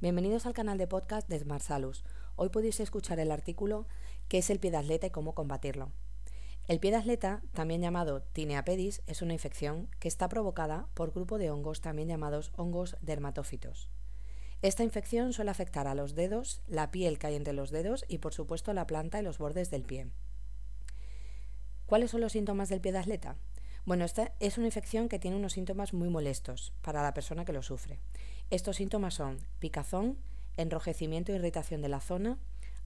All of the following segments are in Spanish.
Bienvenidos al canal de podcast de Smart Salus. Hoy podéis escuchar el artículo ¿Qué es el pie de y cómo combatirlo? El pie de atleta, también llamado tinea pedis, es una infección que está provocada por grupo de hongos también llamados hongos dermatófitos. Esta infección suele afectar a los dedos, la piel que hay entre los dedos y por supuesto la planta y los bordes del pie. ¿Cuáles son los síntomas del pie de atleta? Bueno, esta es una infección que tiene unos síntomas muy molestos para la persona que lo sufre. Estos síntomas son picazón, enrojecimiento e irritación de la zona,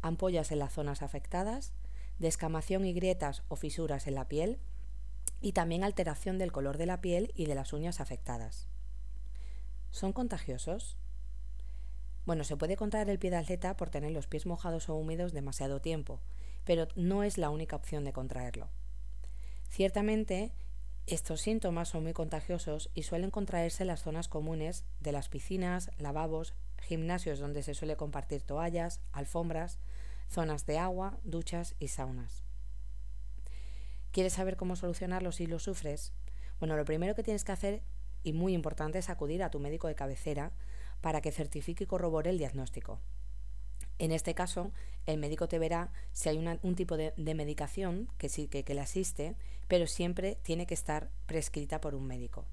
ampollas en las zonas afectadas, descamación y grietas o fisuras en la piel y también alteración del color de la piel y de las uñas afectadas. ¿Son contagiosos? Bueno, se puede contraer el pie de atleta por tener los pies mojados o húmedos demasiado tiempo, pero no es la única opción de contraerlo. Ciertamente, estos síntomas son muy contagiosos y suelen contraerse en las zonas comunes de las piscinas, lavabos, gimnasios donde se suele compartir toallas, alfombras, zonas de agua, duchas y saunas. ¿Quieres saber cómo solucionarlo si lo sufres? Bueno, lo primero que tienes que hacer, y muy importante, es acudir a tu médico de cabecera para que certifique y corrobore el diagnóstico. En este caso, el médico te verá si hay un tipo de, medicación que sí que, que le asiste, pero siempre tiene que estar prescrita por un médico.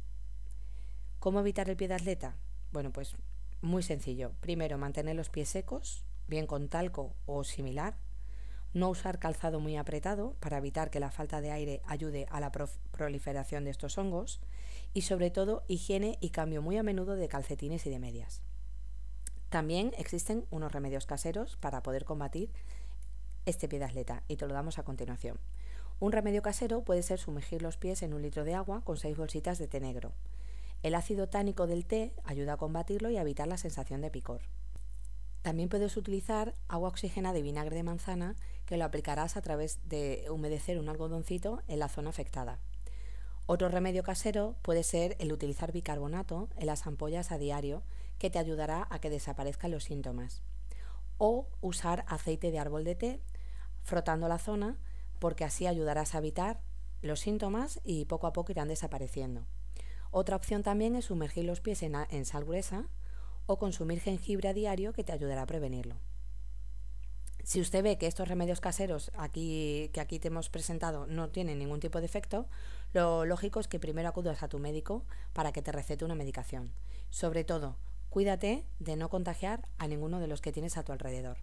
¿Cómo evitar el pie de atleta? Bueno, pues muy sencillo. Primero, mantener los pies secos, bien con talco o similar. No usar calzado muy apretado para evitar que la falta de aire ayude a la proliferación de estos hongos. Y sobre todo, higiene y cambio muy a menudo de calcetines y de medias. También existen unos remedios caseros para poder combatir este pie de atleta y te lo damos a continuación. Un remedio casero puede ser sumergir los pies en un litro de agua con seis bolsitas de té negro. El ácido tánico del té ayuda a combatirlo y a evitar la sensación de picor. También puedes utilizar agua oxigenada de vinagre de manzana que lo aplicarás a través de humedecer un algodoncito en la zona afectada. Otro remedio casero puede ser el utilizar bicarbonato en las ampollas a diario, que te ayudará a que desaparezcan los síntomas. O usar aceite de árbol de té frotando la zona, porque así ayudarás a evitar los síntomas y poco a poco irán desapareciendo. Otra opción también es sumergir los pies en, sal gruesa o consumir jengibre a diario que te ayudará a prevenirlo. Si usted ve que estos remedios caseros aquí, que aquí te hemos presentado no tienen ningún tipo de efecto, lo lógico es que primero acudas a tu médico para que te recete una medicación. Sobre todo, cuídate de no contagiar a ninguno de los que tienes a tu alrededor.